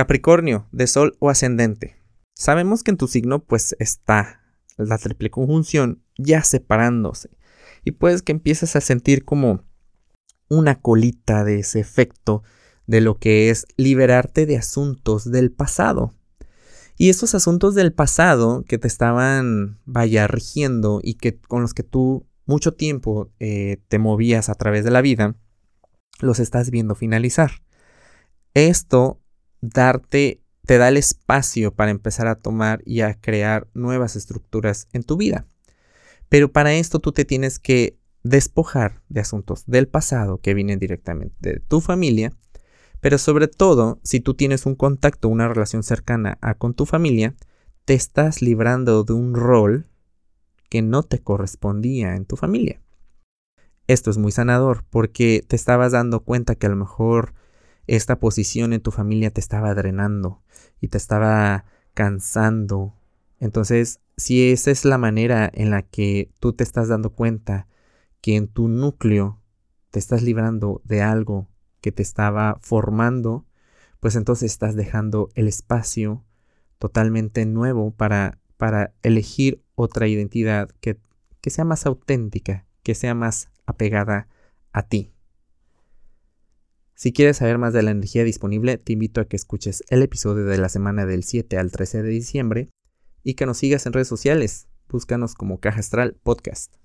Capricornio, de Sol o ascendente. Sabemos que en tu signo pues está la triple conjunción ya separándose y puedes que empieces a sentir como una colita de ese efecto de lo que es liberarte de asuntos del pasado. Y esos asuntos del pasado que te estaban, vaya, rigiendo y que con los que tú mucho tiempo eh, te movías a través de la vida, los estás viendo finalizar. Esto darte, te da el espacio para empezar a tomar y a crear nuevas estructuras en tu vida. Pero para esto tú te tienes que despojar de asuntos del pasado que vienen directamente de tu familia, pero sobre todo, si tú tienes un contacto, una relación cercana a con tu familia, te estás librando de un rol que no te correspondía en tu familia. Esto es muy sanador porque te estabas dando cuenta que a lo mejor esta posición en tu familia te estaba drenando y te estaba cansando. Entonces, si esa es la manera en la que tú te estás dando cuenta que en tu núcleo te estás librando de algo que te estaba formando, pues entonces estás dejando el espacio totalmente nuevo para, para elegir otra identidad que, que sea más auténtica, que sea más apegada a ti. Si quieres saber más de la energía disponible, te invito a que escuches el episodio de la semana del 7 al 13 de diciembre y que nos sigas en redes sociales. Búscanos como Caja Astral Podcast.